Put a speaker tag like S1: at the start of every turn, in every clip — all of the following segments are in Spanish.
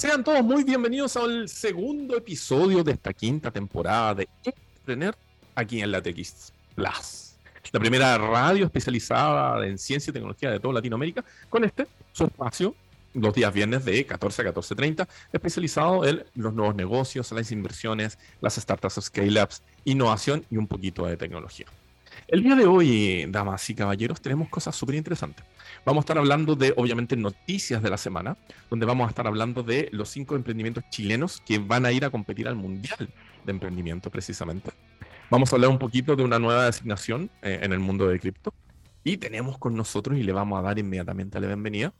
S1: Sean todos muy bienvenidos al segundo episodio de esta quinta temporada de Entrepreneur aquí en la TX Plus. La primera radio especializada en ciencia y tecnología de toda Latinoamérica, con este, su espacio, los días viernes de 14 a 14.30, especializado en los nuevos negocios, las inversiones, las startups, scale-ups, innovación y un poquito de tecnología. El día de hoy, damas y caballeros, tenemos cosas súper interesantes. Vamos a estar hablando de, obviamente, noticias de la semana, donde vamos a estar hablando de los cinco emprendimientos chilenos que van a ir a competir al Mundial de Emprendimiento, precisamente. Vamos a hablar un poquito de una nueva designación eh, en el mundo de cripto. Y tenemos con nosotros, y le vamos a dar inmediatamente la bienvenida,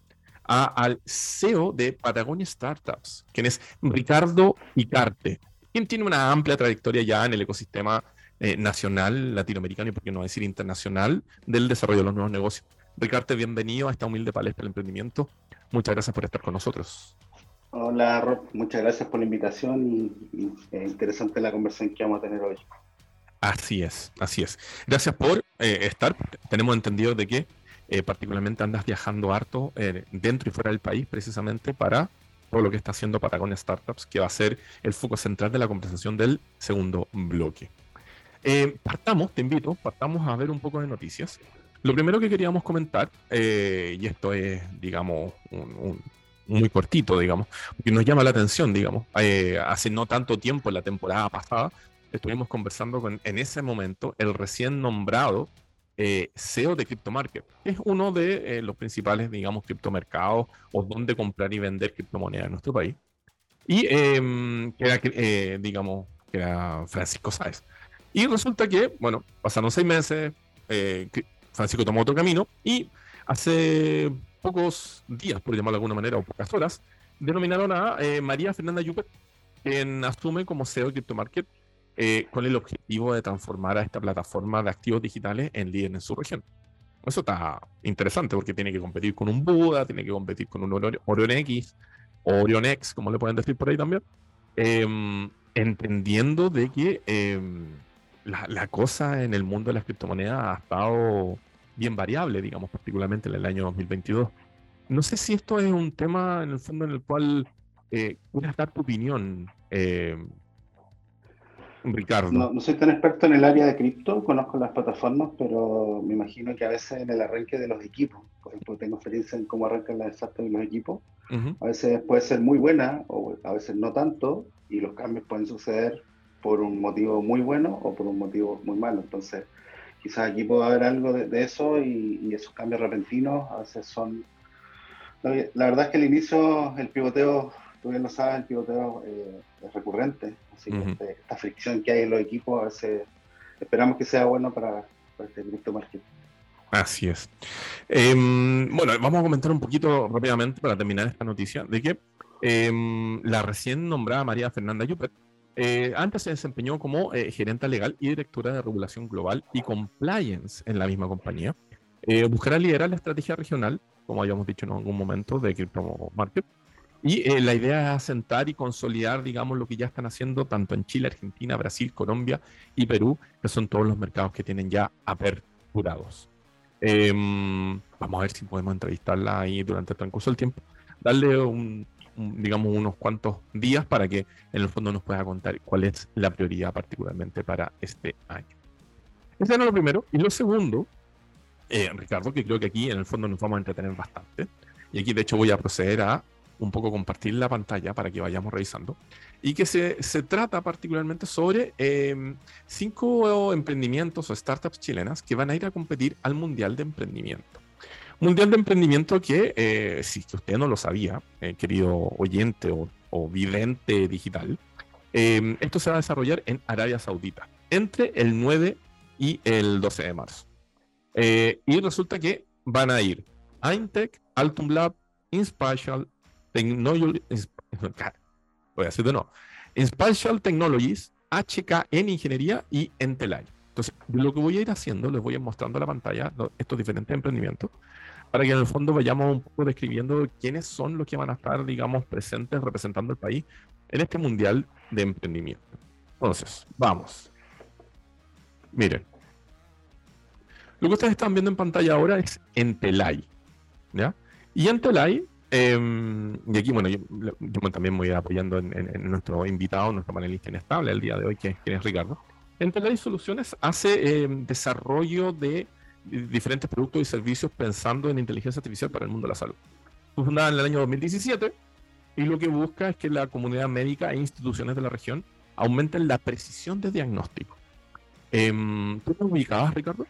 S1: a, al CEO de Patagonia Startups, quien es Ricardo Icarte, quien tiene una amplia trayectoria ya en el ecosistema eh, nacional, latinoamericano y por qué no decir internacional del desarrollo de los nuevos negocios. Ricardo, bienvenido a esta humilde palestra del emprendimiento. Muchas gracias por estar con nosotros.
S2: Hola, Rob. Muchas gracias por la invitación y, y interesante la conversación que vamos a tener hoy.
S1: Así es, así es. Gracias por eh, estar. Tenemos entendido de que eh, particularmente andas viajando harto dentro y fuera del país precisamente para todo lo que está haciendo Patagonia Startups, que va a ser el foco central de la conversación del segundo bloque. Eh, partamos, te invito, partamos a ver un poco de noticias. Lo primero que queríamos comentar, eh, y esto es, digamos, muy cortito, digamos, que nos llama la atención, digamos, eh, hace no tanto tiempo, la temporada pasada, estuvimos conversando con, en ese momento, el recién nombrado CEO de CryptoMarket, es uno de los principales, digamos, criptomercados o donde comprar y vender criptomonedas en nuestro país. Y em, que era, digamos, que era Francisco Sáez. Y resulta que, bueno, pasaron seis meses, eh, Francisco tomó otro camino y hace pocos días, por llamarlo de alguna manera, o pocas horas, denominaron a eh, María Fernanda Yupet, quien asume como CEO de CryptoMarket eh, con el objetivo de transformar a esta plataforma de activos digitales en líder en su región. Eso está interesante porque tiene que competir con un Buda, tiene que competir con un Orion X, Orion X, como le pueden decir por ahí también, em, entendiendo de que la, cosa en el mundo de las criptomonedas ha estado bien variable, digamos, particularmente en el año 2022. No sé si esto es un tema en el fondo en el cual eh, quieras dar tu opinión, eh, Ricardo.
S2: No, soy tan experto en el área de cripto, conozco las plataformas, pero me imagino que a veces en el arranque de los equipos, por ejemplo, tengo experiencia en cómo arrancan las startups y los equipos, a veces puede ser muy buena o a veces no tanto, y los cambios pueden suceder por un motivo muy bueno o por un motivo muy malo. Entonces, quizás aquí puede haber algo de, eso y, esos cambios repentinos a veces son... La verdad es que al inicio el pivoteo, tú bien lo sabes, el pivoteo eh, es recurrente, así que este, esta fricción que hay en los equipos a veces esperamos que sea bueno para, este cripto market.
S1: Así es. Em, bueno, vamos a comentar un poquito rápidamente para terminar esta noticia de que em, la recién nombrada María Fernanda Yupet eh, antes se desempeñó como eh, gerente legal y directora de regulación global y compliance en la misma compañía. Eh, buscará liderar la estrategia regional, como habíamos dicho en algún momento, de Crypto Market. Y la idea es asentar y consolidar, digamos, lo que ya están haciendo tanto en Chile, Argentina, Brasil, Colombia y Perú, que son todos los mercados que tienen ya aperturados. Em, vamos a ver si podemos entrevistarla ahí durante el transcurso del tiempo, darle un, digamos, unos cuantos días para que en el fondo nos pueda contar cuál es la prioridad particularmente para este año. Ese era lo primero. Y lo segundo, eh, Ricardo, que creo que aquí en el fondo nos vamos a entretener bastante. Y aquí de hecho voy a proceder a un poco compartir la pantalla para que vayamos revisando. Y que se, se trata particularmente sobre em, cinco emprendimientos o startups chilenas que van a ir a competir al Mundial de Emprendimiento. Mundial de Emprendimiento que, eh, si usted no lo sabía, eh, querido oyente o, vidente digital, em, esto se va a desarrollar en Arabia Saudita entre el 9 y el 12 de marzo. Eh, y resulta que van a ir Intech, Altum Lab, Inspatial Technologies, voy a nuevo, Inspatial Technologies, HK en Ingeniería y Entelay. Entonces, lo que voy a ir haciendo, les voy a ir mostrando la pantalla estos diferentes emprendimientos para que en el fondo vayamos un poco describiendo quiénes son los que van a estar, digamos, presentes representando el país en este mundial de emprendimiento. Entonces, vamos. Miren. Lo que ustedes están viendo en pantalla ahora es Entelay. ¿Ya? Y Entelay Em, y aquí, bueno, yo, también voy apoyando en, nuestro invitado, nuestro panelista inestable el día de hoy, que, es Ricardo. Entre Soluciones hace em, desarrollo de diferentes productos y servicios pensando en inteligencia artificial para el mundo de la salud. Fue fundada en el año 2017 y lo que busca es que la comunidad médica e instituciones de la región aumenten la precisión de diagnóstico. Em, ¿Tú te ubicabas, Ricardo?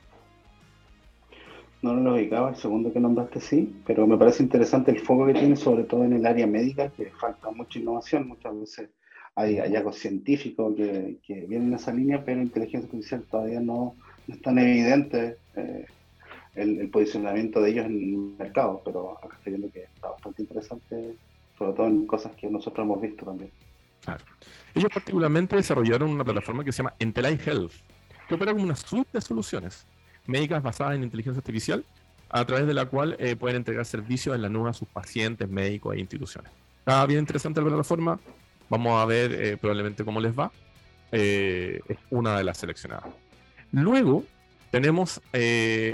S2: No, lo ubicaba, el segundo que nombraste sí, pero me parece interesante el foco que tiene, sobre todo en el área médica, que falta mucha innovación, muchas veces hay hallazgos científicos que, vienen en esa línea, pero inteligencia artificial todavía no, es tan evidente eh, el, posicionamiento de ellos en el mercado, pero acá estoy viendo que está bastante interesante, sobre todo en cosas que nosotros hemos visto también.
S1: Claro. Ellos particularmente desarrollaron una plataforma que se llama Entelite Health, que opera como una suite de soluciones médicas basadas en inteligencia artificial, a través de la cual eh, pueden entregar servicios en la nube a sus pacientes, médicos e instituciones. Está bien interesante la plataforma. Vamos a ver eh, probablemente cómo les va. Eh, es una de las seleccionadas. Luego tenemos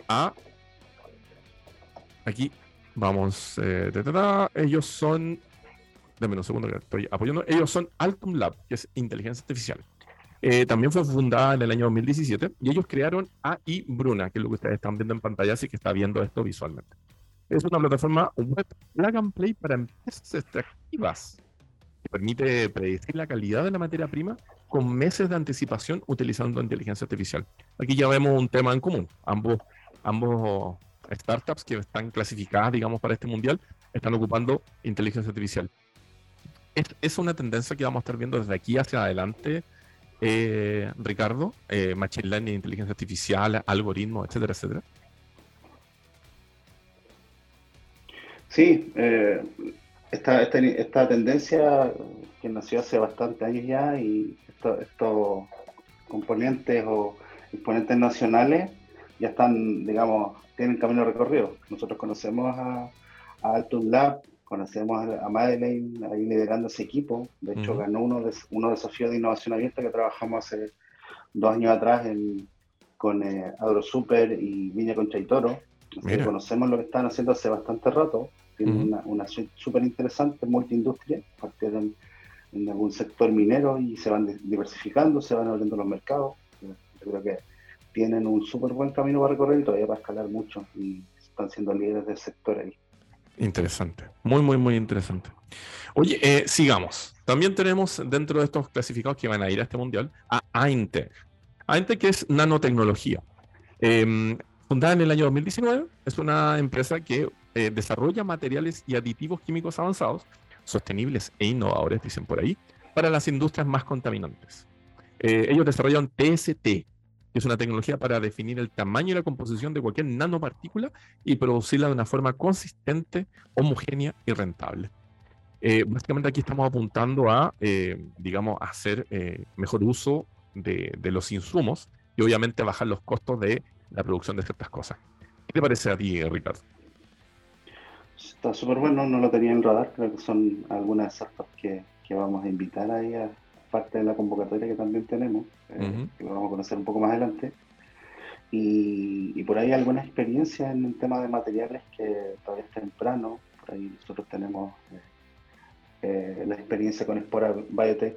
S1: a. Aquí vamos. ellos son. Deme un segundo que estoy apoyando. Ellos son Altum Lab, que es inteligencia artificial. Eh, también fue fundada en el año 2017 y ellos crearon AI Bruna, que es lo que ustedes están viendo en pantalla, así que está viendo esto visualmente. Es una plataforma web plug and play para empresas extractivas que permite predecir la calidad de la materia prima con meses de anticipación utilizando inteligencia artificial. Aquí ya vemos un tema en común. Ambos, ambos startups que están clasificadas, digamos, para este mundial, están ocupando inteligencia artificial. Es, es una tendencia que vamos a estar viendo desde aquí hacia adelante eh, Ricardo, eh, Machine Learning, inteligencia artificial, algoritmos, etcétera, etcétera?
S2: Sí, eh, esta, tendencia que nació hace bastante años ya y estos componentes o exponentes nacionales ya están, digamos, tienen camino recorrido. Nosotros conocemos a, a Altum Lab, conocemos a Madeleine ahí liderando ese equipo. De hecho, ganó uno de, uno desafíos de innovación abierta que trabajamos hace dos años atrás con eh, AgroSuper y Viña Concha y Toro. conocemos lo que están haciendo hace bastante rato. Tienen una, una súper interesante, multiindustria. Partieron en algún sector minero y se van diversificando, se van abriendo los mercados. Yo creo que tienen un súper buen camino para recorrer y todavía para escalar mucho y están siendo líderes del sector ahí.
S1: Interesante, muy, muy, muy interesante. Oye, eh, sigamos. También tenemos dentro de estos clasificados que van a ir a este mundial a AINTEC. AINTEC es nanotecnología. Em, fundada en el año 2019, es una empresa que eh, desarrolla materiales y aditivos químicos avanzados, sostenibles e innovadores, dicen por ahí, para las industrias más contaminantes. Eh, ellos desarrollan TST, es una tecnología para definir el tamaño y la composición de cualquier nanopartícula y producirla de una forma consistente, homogénea y rentable. Eh, básicamente aquí estamos apuntando a, eh, digamos, hacer eh, mejor uso de, los insumos y obviamente bajar los costos de la producción de ciertas cosas. ¿Qué te parece a ti, Ricardo?
S2: Está súper bueno, no lo tenía en radar, creo que son algunas startups que, que vamos a invitar ahí a, parte de la convocatoria que también tenemos, eh, que lo vamos a conocer un poco más adelante. Y, por ahí alguna experiencia en el tema de materiales que todavía es temprano. Por ahí nosotros tenemos eh, eh, la experiencia con Espora Biotech,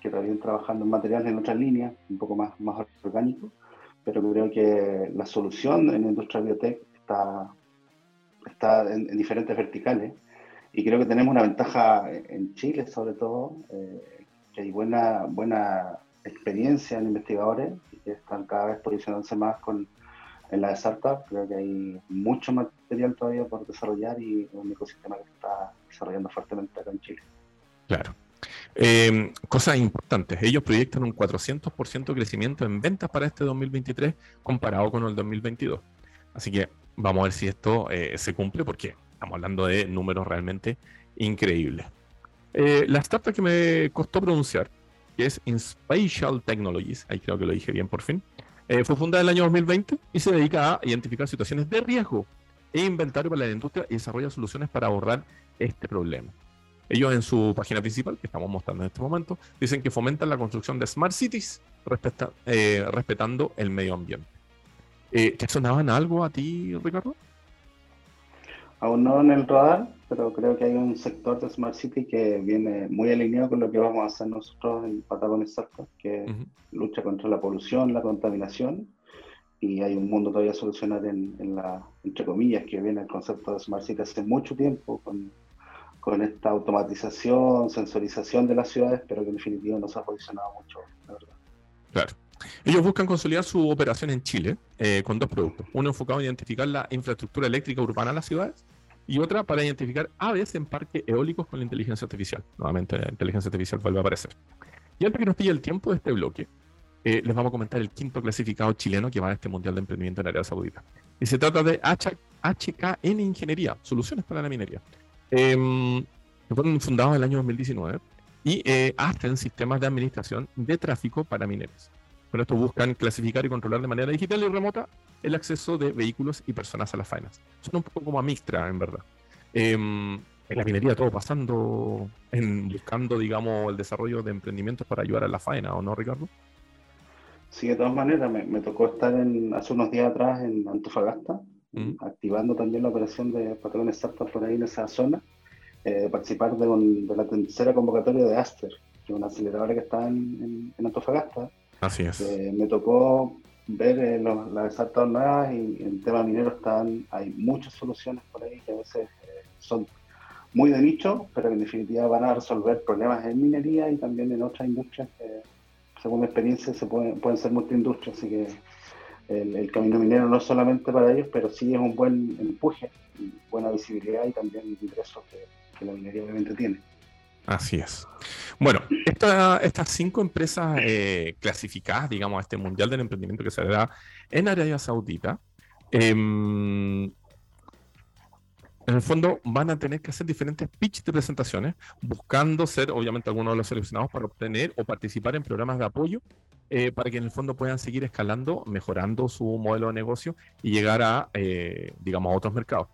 S2: que todavía trabajando en materiales en otras líneas, un poco más, más orgánico, pero creo que la solución en la industria biotech está, está en, diferentes verticales y creo que tenemos una ventaja en Chile sobre todo, hay buena, buena experiencia en investigadores que están cada vez posicionándose más con, en la de startup. Creo que hay mucho material todavía por desarrollar y un ecosistema que está desarrollando fuertemente acá en Chile.
S1: Claro. Eh, cosas importantes, ellos proyectan un 400% de crecimiento en ventas para este 2023 comparado con el 2022. Así que vamos a ver si esto eh, se cumple porque estamos hablando de números realmente increíbles. Eh, la startup que me costó pronunciar, que es Inspatial Technologies, ahí creo que lo dije bien por fin, eh, fue fundada en el año 2020 y se dedica a identificar situaciones de riesgo e inventario para la industria y desarrolla soluciones para ahorrar este problema. Ellos en su página principal, que estamos mostrando en este momento, dicen que fomentan la construcción de smart cities eh, respetando el medio ambiente. ¿Te sonaban algo a ti, Ricardo?
S2: Aún no en el radar, pero creo que hay un sector de Smart City que viene muy alineado con lo que vamos a hacer nosotros en Patagonia Startup, que lucha contra la polución, la contaminación, y hay un mundo todavía a solucionar en, la, entre comillas, que viene el concepto de Smart City hace mucho tiempo, con, con esta automatización, sensorización de las ciudades, pero que en definitiva no se ha posicionado mucho, la verdad.
S1: Claro. Ellos buscan consolidar su operación en Chile eh, con dos productos. Uno enfocado en identificar la infraestructura eléctrica urbana en las ciudades y otra para identificar aves en parques eólicos con la inteligencia artificial. Nuevamente, la inteligencia artificial vuelve a aparecer. Y antes que nos pille el tiempo de este bloque, eh, les vamos a comentar el quinto clasificado chileno que va a este Mundial de Emprendimiento en Arabia Saudita. Y se trata de HKN Ingeniería, Soluciones para la Minería. Eh, fueron fundados en el año 2019 y eh, hacen sistemas de administración de tráfico para mineros. Con esto buscan clasificar y controlar de manera digital y remota el acceso de vehículos y personas a las faenas. Suena un poco como a Mixtra, en verdad. Em, en la minería todo pasando, en, buscando, digamos, el desarrollo de emprendimientos para ayudar a la faena, ¿o no, Ricardo?
S2: Sí, de todas maneras, me, tocó estar en, hace unos días atrás en Antofagasta, mm. activando también la operación de patrones Startup por ahí en esa zona, eh, participar de, de, la tercera convocatoria de Aster, que es una aceleradora que está en, en Antofagasta,
S1: Así es.
S2: Eh, me tocó ver eh, las startups nuevas y en tema minero están, hay muchas soluciones por ahí que a veces eh, son muy de nicho, pero en definitiva van a resolver problemas en minería y también en otras industrias que, según mi experiencia, se pueden, pueden ser multiindustrias. Así que el, camino minero no es solamente para ellos, pero sí es un buen empuje, buena visibilidad y también ingresos que la minería obviamente tiene.
S1: Así es. Bueno, estas cinco empresas eh, clasificadas, digamos, a este Mundial del Emprendimiento que se hará en Arabia Saudita, em, en el fondo van a tener que hacer diferentes pitch de presentaciones, buscando ser, obviamente, algunos de los seleccionados para obtener o participar en programas de apoyo eh, para que en el fondo puedan seguir escalando, mejorando su modelo de negocio y llegar a, eh, digamos, a otros mercados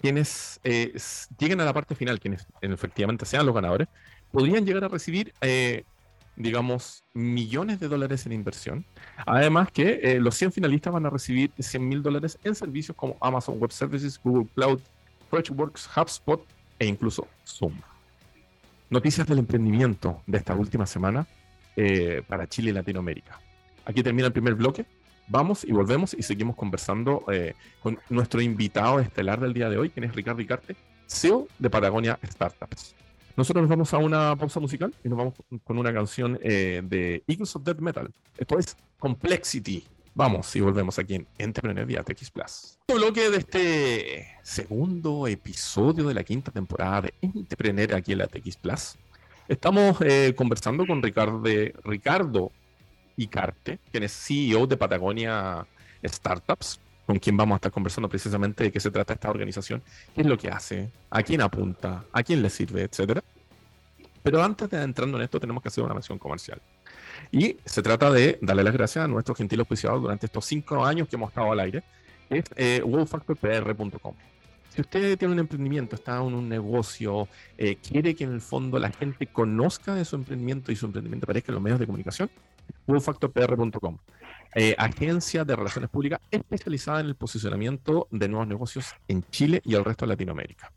S1: quienes eh, lleguen a la parte final, quienes efectivamente sean los ganadores, podrían llegar a recibir, eh, digamos, millones de dólares en inversión. Además que eh, los 100 finalistas van a recibir 100 mil dólares en servicios como Amazon Web Services, Google Cloud, Freshworks, HubSpot e incluso Zoom. Noticias del emprendimiento de esta última semana para Chile y Latinoamérica. Aquí termina el primer bloque vamos y volvemos y seguimos conversando eh, con nuestro invitado estelar del día de hoy, quien es Ricardo Ricarte, CEO de Patagonia Startups. Nosotros nos vamos a una pausa musical y nos vamos con una canción eh, de Eagles of Death Metal. Esto es Complexity. Vamos y volvemos aquí en Entrepreneur vía TX Plus. bloque de este segundo episodio de la quinta temporada de Entrepreneur aquí en la TX Plus. Estamos eh, conversando con Ricardo, Ricardo Icarte, quien es CEO de Patagonia Startups, con quien vamos a estar conversando precisamente de qué se trata esta organización, qué es lo que hace, a quién apunta, a quién le sirve, etcétera. Pero antes de entrando en esto, tenemos que hacer una mención comercial. Y se trata de darle las gracias a nuestro gentil auspiciador durante estos cinco años que hemos estado al aire, es eh, wowfactorpr.com. Si usted tiene un emprendimiento, está en un negocio, eh, quiere que en el fondo la gente conozca de su emprendimiento y su emprendimiento aparezca en los medios de comunicación, WooFactorPR.com, eh, agencia de relaciones públicas especializada en el posicionamiento de nuevos negocios en Chile y el resto de Latinoamérica.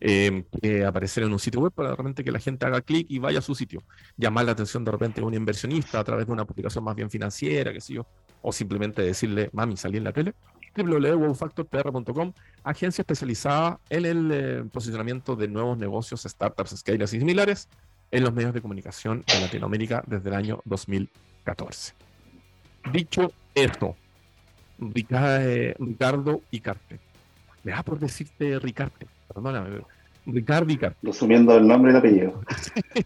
S1: Eh, aparecer en un sitio web para de repente que la gente haga clic y vaya a su sitio. Llamar la atención de repente a un inversionista a través de una publicación más bien financiera, qué sé yo, o simplemente decirle, mami, salí en la tele. www.wowfactorpr.com, agencia especializada en el eh, posicionamiento de nuevos negocios, startups, scales y similares en los medios de comunicación en Latinoamérica desde el año 2000 14. Dicho esto, Ricardo Icarte. Me da por decirte Ricarte, perdóname, Ricardo Icarte.
S2: Resumiendo el nombre y el apellido.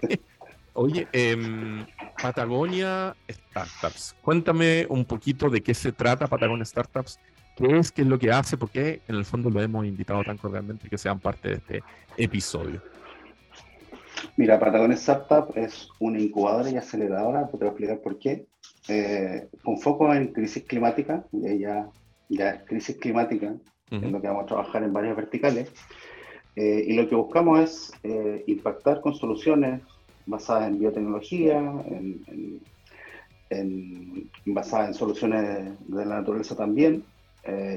S1: Oye, em, Patagonia Startups. Cuéntame un poquito de qué se trata Patagonia Startups, qué es, qué es lo que hace, porque en el fondo lo hemos invitado tan cordialmente que sean parte de este episodio.
S2: Mira, Patagonia Startup es una incubadora y aceleradora, te voy a explicar por qué. Eh, con foco en crisis climática, y ya, ya es crisis climática, en lo que vamos a trabajar en varias verticales. Eh, y lo que buscamos es eh, impactar con soluciones basadas en biotecnología, en, basadas en soluciones de la naturaleza también,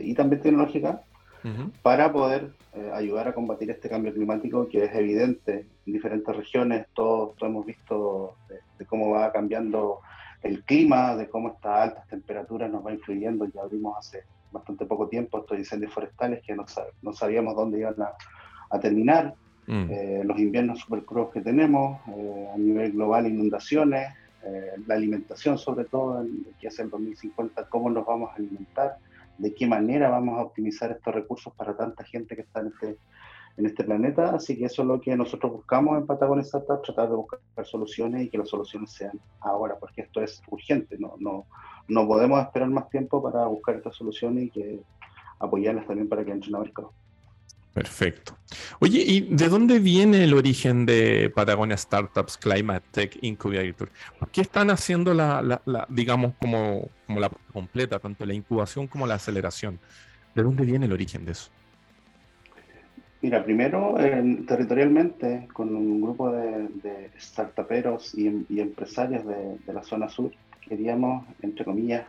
S2: y también tecnológicas, para poder eh, ayudar a combatir este cambio climático que es evidente en diferentes regiones. Todos, hemos visto de, cómo va cambiando el clima, de cómo estas altas temperaturas nos va influyendo. Ya abrimos hace bastante poco tiempo estos incendios forestales que no, no sabíamos dónde iban a, terminar. Mm. Eh, los inviernos super crudos que tenemos, eh, a nivel global inundaciones, la alimentación sobre todo, que es el 2050, cómo nos vamos a alimentar de qué manera vamos a optimizar estos recursos para tanta gente que está en este, en este planeta. Así que eso es lo que nosotros buscamos en Patagonia Startup, tratar de buscar soluciones y que las soluciones sean ahora, porque esto es urgente. No, no, no podemos esperar más tiempo para buscar estas soluciones y que apoyarlas también para que entren a mercado.
S1: Perfecto. Oye, ¿y de dónde viene el origen de Patagonia Startups Climate Tech Incubator? ¿Por qué están haciendo la, digamos, como, como la completa, tanto la incubación como la aceleración? ¿De dónde viene el origen de eso?
S2: Mira, primero, territorialmente, con un grupo de, startuperos y, empresarios de, la zona sur, queríamos, entre comillas,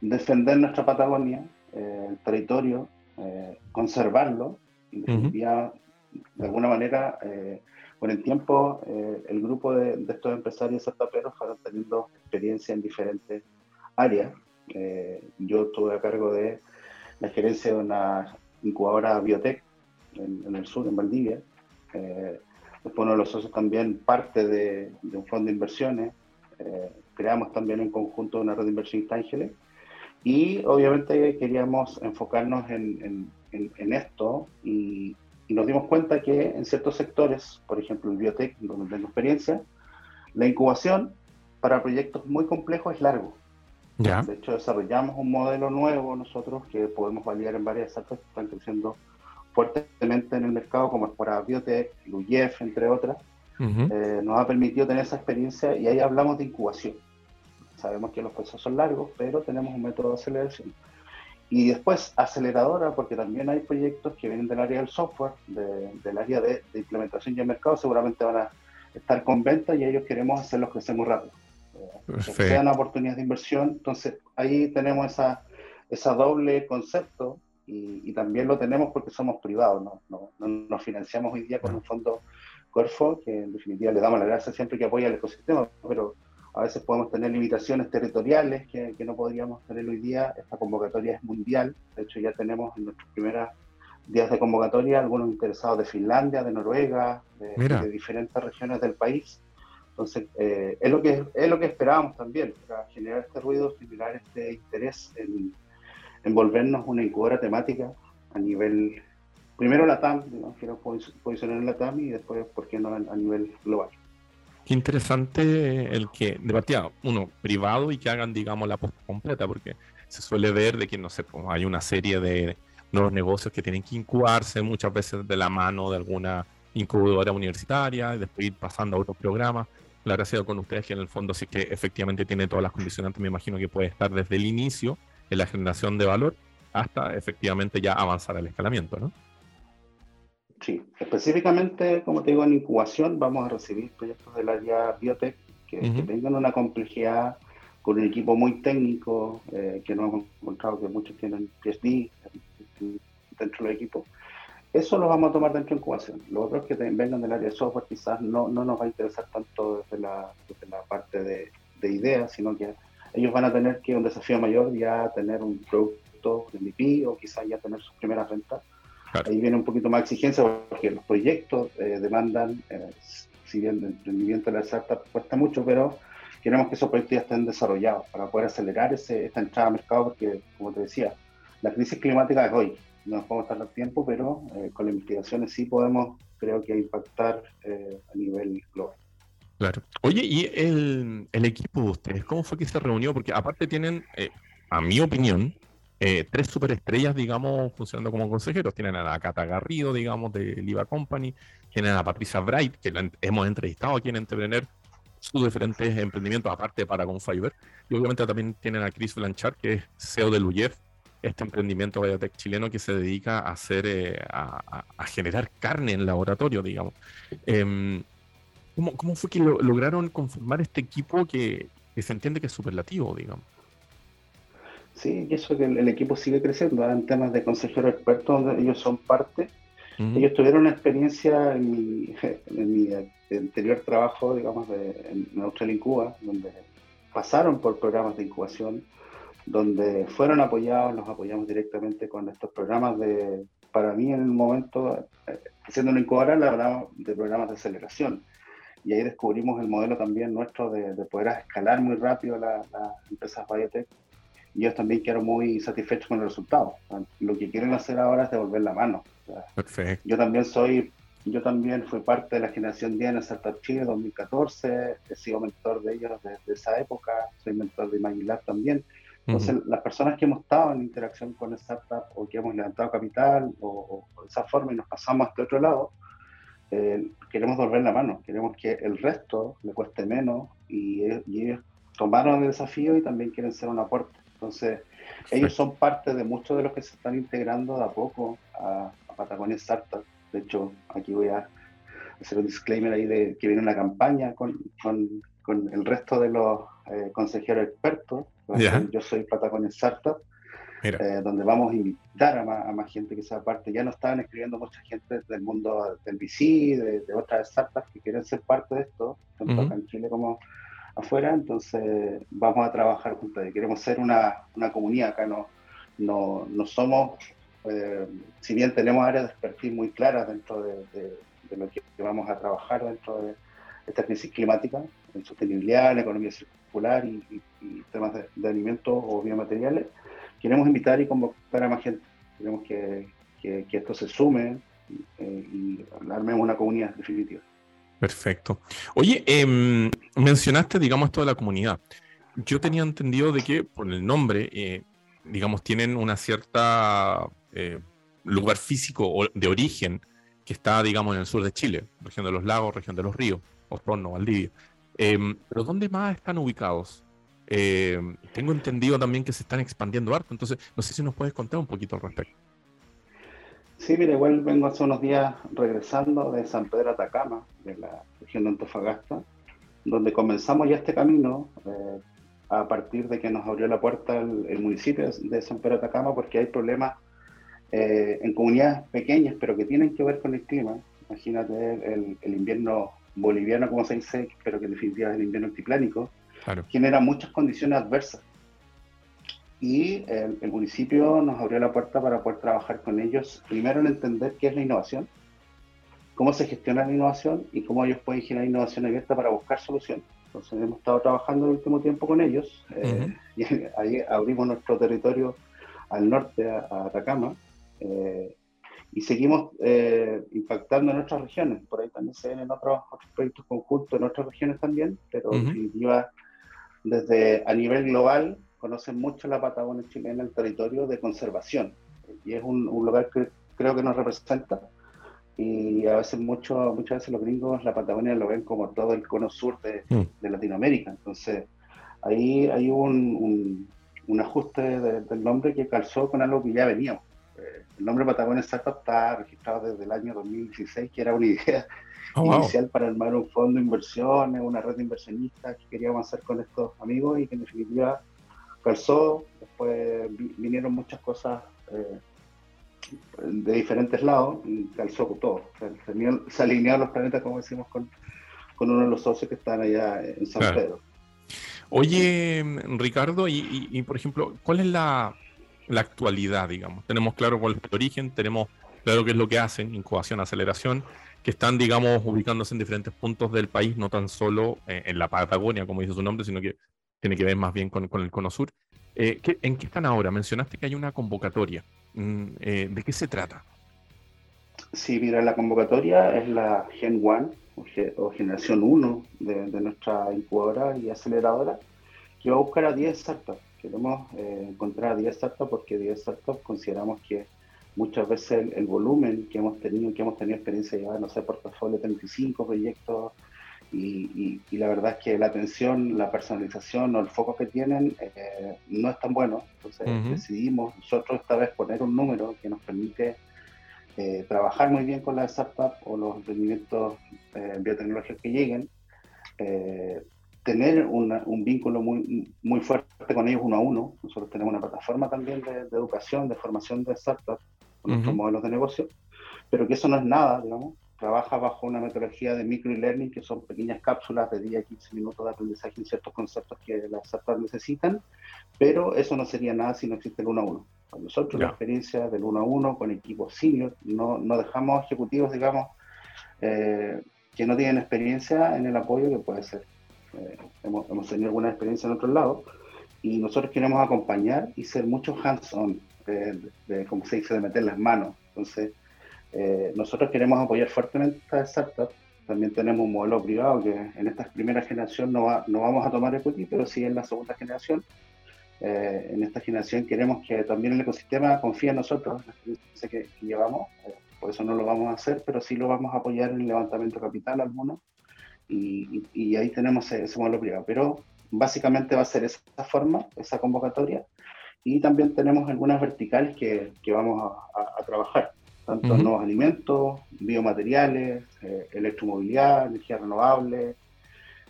S2: defender nuestra Patagonia, eh, el territorio, eh, conservarlo de alguna manera, eh, con el tiempo, eh, el grupo de, estos empresarios startuperos fueron teniendo experiencia en diferentes áreas. Eh, yo estuve a cargo de la gerencia de una incubadora biotech en, el sur, en Valdivia. después uno de los socios también parte de, un fondo de inversiones. creamos también en conjunto una red de inversión intangible. Y obviamente queríamos enfocarnos en, en, esto y, nos dimos cuenta que en ciertos sectores, por ejemplo el biotech, donde tengo experiencia, la incubación para proyectos muy complejos es largo. Ya. De hecho, desarrollamos un modelo nuevo nosotros que podemos validar en varias startups que están creciendo fuertemente en el mercado, como es para Biotech, Luyef, entre otras. Eh, nos ha permitido tener esa experiencia y ahí hablamos de incubación. Sabemos que los procesos son largos, pero tenemos un método de aceleración. Y después aceleradora, porque también hay proyectos que vienen del área del software, del área de, implementación y de mercado, seguramente van a estar con venta y ellos queremos hacerlos crecer muy rápido. Eh, que sean oportunidades de inversión. Entonces ahí tenemos esa, esa doble concepto y, también lo tenemos porque somos privados, ¿no? No, nos financiamos hoy día con un fondo Corfo, que en definitiva le damos la gracia siempre que apoya el ecosistema, pero a veces podemos tener limitaciones territoriales que, no podríamos tener hoy día. Esta convocatoria es mundial. De hecho, ya tenemos en nuestros primeros días de convocatoria algunos interesados de Finlandia, de Noruega, de, diferentes regiones del país. Entonces, eh, es, lo que, es lo que esperábamos también, para generar este ruido, generar este interés en, en volvernos una incubadora temática a nivel, primero la TAM, quiero posicionar en la TAM y después, ¿por qué no a nivel global?
S1: Qué interesante el que debatía uno privado y que hagan, digamos, la post completa, porque se suele ver de que, no sé, pues, hay una serie de nuevos negocios que tienen que incubarse muchas veces de la mano de alguna incubadora universitaria y después ir pasando a otros programas. La gracia con ustedes que en el fondo sí que efectivamente tiene todas las condicionantes, me imagino que puede estar desde el inicio en la generación de valor hasta efectivamente ya avanzar al escalamiento, ¿no?
S2: Sí, específicamente, como te digo, en incubación vamos a recibir proyectos del área biotech que, tengan una complejidad con un equipo muy técnico, eh, que no hemos encontrado que muchos tienen PhD dentro del equipo. Eso lo vamos a tomar dentro de incubación. Los otros que vengan del área de software quizás no, no nos va a interesar tanto desde la, desde la parte de, de ideas, sino que ellos van a tener que un desafío mayor ya tener un producto de MVP o quizás ya tener sus primeras ventas Ahí viene un poquito más exigencia porque los proyectos eh, demandan, eh, si bien el emprendimiento de la startup cuesta mucho, pero queremos que esos proyectos ya estén desarrollados para poder acelerar ese, esta entrada al mercado porque, como te decía, la crisis climática es hoy. No nos podemos tardar tiempo, pero eh, con las investigaciones sí podemos, creo que, impactar a nivel global.
S1: Claro. Oye, ¿y el, el, equipo de ustedes, cómo fue que se reunió? Porque aparte tienen, a mi opinión, eh, tres superestrellas, digamos, funcionando como consejeros. Tienen a la Cata Garrido, digamos, de Liva Company. Tienen a Patricia Bright, que la hemos entrevistado aquí en Entrepreneur, sus diferentes emprendimientos, aparte de Paragon Fiber. Y obviamente también tienen a Chris Blanchard, que es CEO de Luyef, este emprendimiento biotech chileno que se dedica a hacer, eh, a, generar carne en laboratorio, digamos. Em, ¿cómo, ¿cómo, fue que lograron conformar este equipo que, que se entiende que es superlativo, digamos?
S2: Sí, y eso que el, equipo sigue creciendo en temas de consejeros expertos, donde ellos son parte. Ellos tuvieron una experiencia en mi, en mi anterior trabajo, digamos, de, en Australia y Cuba, donde pasaron por programas de incubación, donde fueron apoyados, los apoyamos directamente con estos programas de, para mí en el momento, eh, siendo una incubadora, hablamos de programas de aceleración. Y ahí descubrimos el modelo también nuestro de, poder escalar muy rápido las empresas biotech. Y ellos también quedaron muy satisfechos con el resultado. Lo que quieren hacer ahora es devolver la mano. Perfecto. Yo también soy yo también fui parte de la generación 10 en Startup Chile 2014, he sido mentor de ellos desde esa época, soy mentor de Magilab también. Entonces, las personas que hemos estado en interacción con startup o que hemos levantado capital o, de esa forma y nos pasamos hasta otro lado, eh, queremos volver la mano, queremos que el resto le cueste menos y, ellos tomaron el desafío y también quieren ser un aporte. Entonces, ellos son parte de muchos de los que se están integrando de a poco a, a Patagonia Startup. De hecho, aquí voy a hacer un disclaimer ahí de que viene una campaña con, con, con el resto de los eh, consejeros expertos. Yo soy Patagonia Startup, eh, donde vamos a invitar a más, gente que sea parte. Ya nos estaban escribiendo mucha gente del mundo del VC, de, otras startups que quieren ser parte de esto, tanto acá en Chile como afuera. Entonces, vamos a trabajar juntos. Queremos ser una, una comunidad acá, no, no, no somos eh, si bien tenemos áreas de expertise muy claras dentro de, lo que vamos a trabajar dentro de esta crisis climática, en sostenibilidad, en economía circular y, temas de, alimentos o biomateriales, queremos invitar y convocar a más gente. Queremos que, esto se sume eh, y armemos una comunidad definitiva.
S1: Perfecto. Oye, em, mencionaste, digamos, toda la comunidad. Yo tenía entendido de que por el nombre, eh, digamos, tienen una cierta eh, lugar físico de origen que está, digamos, en el sur de Chile, región de los lagos, región de los ríos, Osorno, Valdivia. Em, pero ¿dónde más están ubicados? Em, tengo entendido también que se están expandiendo harto, entonces no sé si nos puedes contar un poquito al respecto.
S2: Sí, mire, igual vengo hace unos días regresando de San Pedro Atacama, de la región de Antofagasta, donde comenzamos ya este camino eh, a partir de que nos abrió la puerta el, municipio de San Pedro Atacama, porque hay problemas eh, en comunidades pequeñas, pero que tienen que ver con el clima. Imagínate el, invierno boliviano, como se dice, pero que en definitiva es el invierno altiplánico, genera muchas condiciones adversas. Y el, municipio nos abrió la puerta para poder trabajar con ellos, primero en entender qué es la innovación, cómo se gestiona la innovación y cómo ellos pueden generar innovación abierta para buscar soluciones. Entonces hemos estado trabajando el último tiempo con ellos eh, y ahí abrimos nuestro territorio al norte, a Atacama, eh, y seguimos eh, impactando en otras regiones. Por ahí también se ven en otros, proyectos conjuntos en otras regiones también, pero en definitiva, desde a nivel global, conocen mucho la Patagonia chilena, el territorio de conservación. Y es un, lugar que creo que nos representa. Y a veces, mucho, muchas veces los gringos la Patagonia lo ven como todo el cono sur de, mm. de Latinoamérica. Entonces, ahí hay un, un, ajuste del nombre que calzó con algo que ya veníamos el nombre Patagonia Startup está registrado desde el año 2016, que era una idea oh, inicial para armar un fondo de inversiones, una red de inversionistas que queríamos hacer con estos amigos y que en definitiva calzó. Después vinieron muchas cosas eh, de diferentes lados y calzó todo. Se, alinearon los planetas, como decimos, con, uno de los socios que están allá en San Pedro.
S1: Oye, Ricardo, y, por ejemplo, ¿cuál es la, la actualidad, digamos. Tenemos claro cuál es el origen, tenemos claro qué es lo que hacen, incubación, aceleración, que están, digamos, ubicándose en diferentes puntos del país, no tan solo eh, en la Patagonia, como dice su nombre, sino que tiene que ver más bien con, el cono sur. Eh, ¿En qué están ahora? Mencionaste que hay una convocatoria. Mm, eh, ¿De qué se trata?
S2: Sí, mira, la convocatoria es la Gen 1 o, Generación 1 de, de, nuestra incubadora y aceleradora, que va a buscar a 10 startups queremos eh, encontrar a 10 startups porque 10 startups consideramos que muchas veces el, volumen que hemos tenido, que hemos tenido experiencia de llevar, no sé, portafolio 35 proyectos y, la verdad es que la atención, la personalización o el foco que tienen eh, no es tan bueno. Entonces decidimos nosotros esta vez poner un número que nos permite eh, trabajar muy bien con las startups o los emprendimientos biotecnológicos que lleguen tener un vínculo muy, muy fuerte con ellos uno a uno. Nosotros tenemos una plataforma también de, educación, de formación de startups con nuestros modelos de negocio, pero que eso no es nada, digamos. Trabaja bajo una metodología de micro-learning, que son pequeñas cápsulas de 10 a 15 minutos de aprendizaje en ciertos conceptos que las startups necesitan, pero eso no sería nada si no existe el uno a uno. nosotros la experiencia del uno a uno con equipos senior, no, no dejamos ejecutivos, digamos, eh, que no tienen experiencia en el apoyo, que puede ser eh, hemos, tenido alguna experiencia en otros lados, y nosotros queremos acompañar y ser mucho hands-on, de, como se dice, de meter las manos. Entonces, eh, nosotros queremos apoyar fuertemente a esta startup. También tenemos un modelo privado que en esta primera generación no, no vamos a tomar equity, pero sí en la segunda generación. Eh, en esta generación queremos que también el ecosistema confíe en nosotros, la experiencia que, llevamos. por eso no lo vamos a hacer, pero sí lo vamos a apoyar en el levantamiento capital algunos y, ahí tenemos ese modelo privado. Pero básicamente va a ser esa forma, esa convocatoria, y también tenemos algunas verticales que, que vamos a, trabajar, tanto nuevos alimentos, biomateriales, eh, electromovilidad, energía renovable,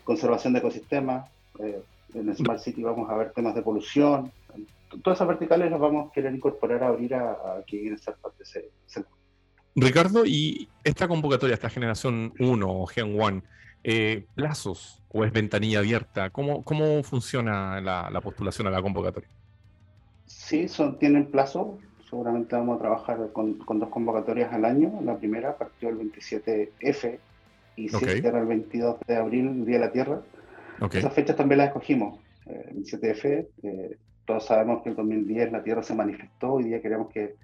S2: conservación de ecosistemas. Eh, en Smart City vamos a ver temas de polución. Todas esas verticales las vamos a querer incorporar a abrir a, a quien ser parte de ese,
S1: Ricardo, y esta convocatoria, esta generación 1 o Gen 1, eh, plazos o es ventanilla abierta? ¿Cómo, cómo funciona la, postulación a la convocatoria?
S2: Sí, son, tienen plazo. Seguramente vamos a trabajar con, dos convocatorias al año. La primera partió el 27F y se cierra el 22 de abril, Día de la Tierra. Esas fechas también las escogimos. Eh, el 27F, eh, todos sabemos que en 2010 la Tierra se manifestó, hoy día queremos que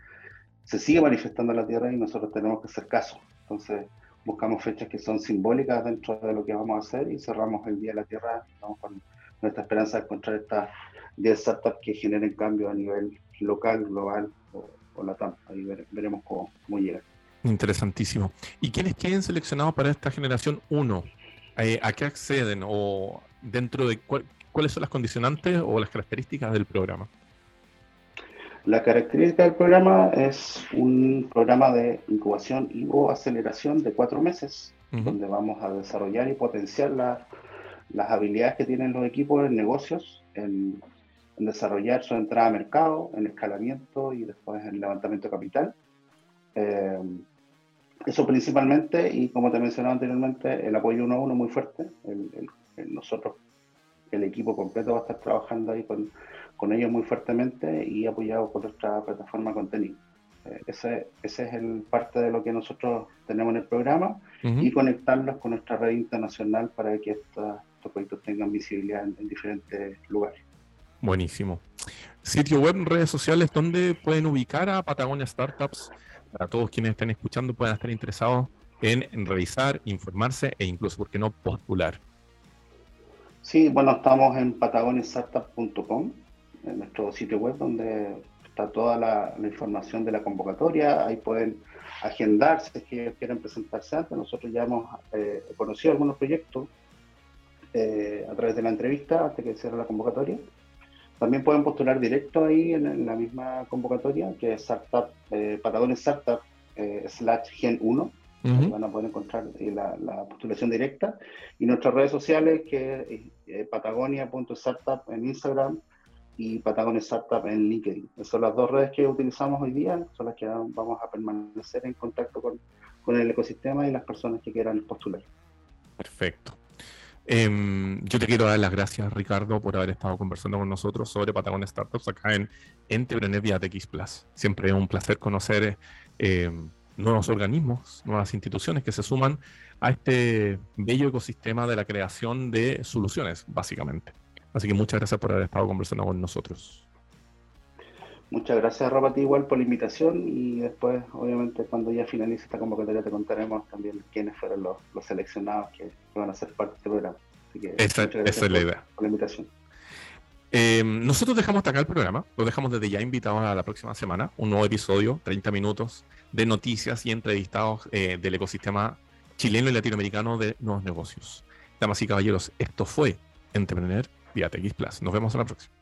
S2: se siga manifestando la Tierra y nosotros tenemos que hacer caso. Entonces, buscamos fechas que son simbólicas dentro de lo que vamos a hacer y cerramos el Día de la Tierra Estamos con nuestra esperanza de encontrar estas 10 startups que generen cambio a nivel local, global o, o latam. Ahí veremos cómo, cómo llega.
S1: Interesantísimo. ¿Y quiénes queden seleccionados para esta generación 1? Eh, ¿A qué acceden o dentro de cuáles son las condicionantes o las características del programa?
S2: La característica del programa es un programa de incubación y o aceleración de cuatro meses, donde vamos a desarrollar y potenciar las habilidades que tienen los equipos en negocios, en, desarrollar su entrada a mercado, en escalamiento y después en levantamiento de capital. Eh, eso principalmente, y como te mencionaba anteriormente, el apoyo uno a uno muy fuerte. nosotros, el equipo completo va a estar trabajando ahí con con ellos muy fuertemente y apoyado por nuestra plataforma de contenido. Eh, ese, ese, es el parte de lo que nosotros tenemos en el programa y conectarlos con nuestra red internacional para que estos proyectos tengan visibilidad en, diferentes lugares.
S1: Buenísimo. Sitio web, redes sociales, ¿dónde pueden ubicar a Patagonia Startups? Para todos quienes estén escuchando puedan estar interesados en, en revisar, informarse e incluso, ¿por qué no, postular?
S2: Sí, bueno, estamos en patagoniastartup.com en nuestro sitio web donde está toda la, información de la convocatoria. Ahí pueden agendarse si que quieren presentarse antes. Nosotros ya hemos eh, conocido algunos proyectos eh, a través de la entrevista antes que cierre la convocatoria. También pueden postular directo ahí en, la misma convocatoria, que es Startup, eh, Patagonia Startup eh, slash Gen 1. Van a poder encontrar la, la, postulación directa. Y nuestras redes sociales, que es patagonia.startup en Instagram, y Patagonia Startup en LinkedIn. Esas son las dos redes que utilizamos hoy día, son las que vamos a permanecer en contacto con, con el ecosistema y las personas que quieran postular.
S1: Perfecto. Em, yo te quiero dar las gracias, Ricardo, por haber estado conversando con nosotros sobre Patagonia Startups acá en Entrepreneur vía TX Plus. Siempre es un placer conocer em, nuevos organismos, nuevas instituciones que se suman a este bello ecosistema de la creación de soluciones, básicamente. Así que muchas gracias por haber estado conversando con nosotros.
S2: Muchas gracias, Robert, igual por la invitación y después, obviamente, cuando ya finalice esta convocatoria, te contaremos también quiénes fueron los, seleccionados que, van a ser parte del programa.
S1: Así que, esa, es la idea.
S2: Por la invitación.
S1: Eh, nosotros dejamos hasta acá el programa, lo dejamos desde ya invitados a la próxima semana, un nuevo episodio, 30 minutos de noticias y entrevistados eh, del ecosistema chileno y latinoamericano de nuevos negocios. Damas y caballeros, esto fue Entrepreneur vía TX Plus. Nos vemos en la próxima.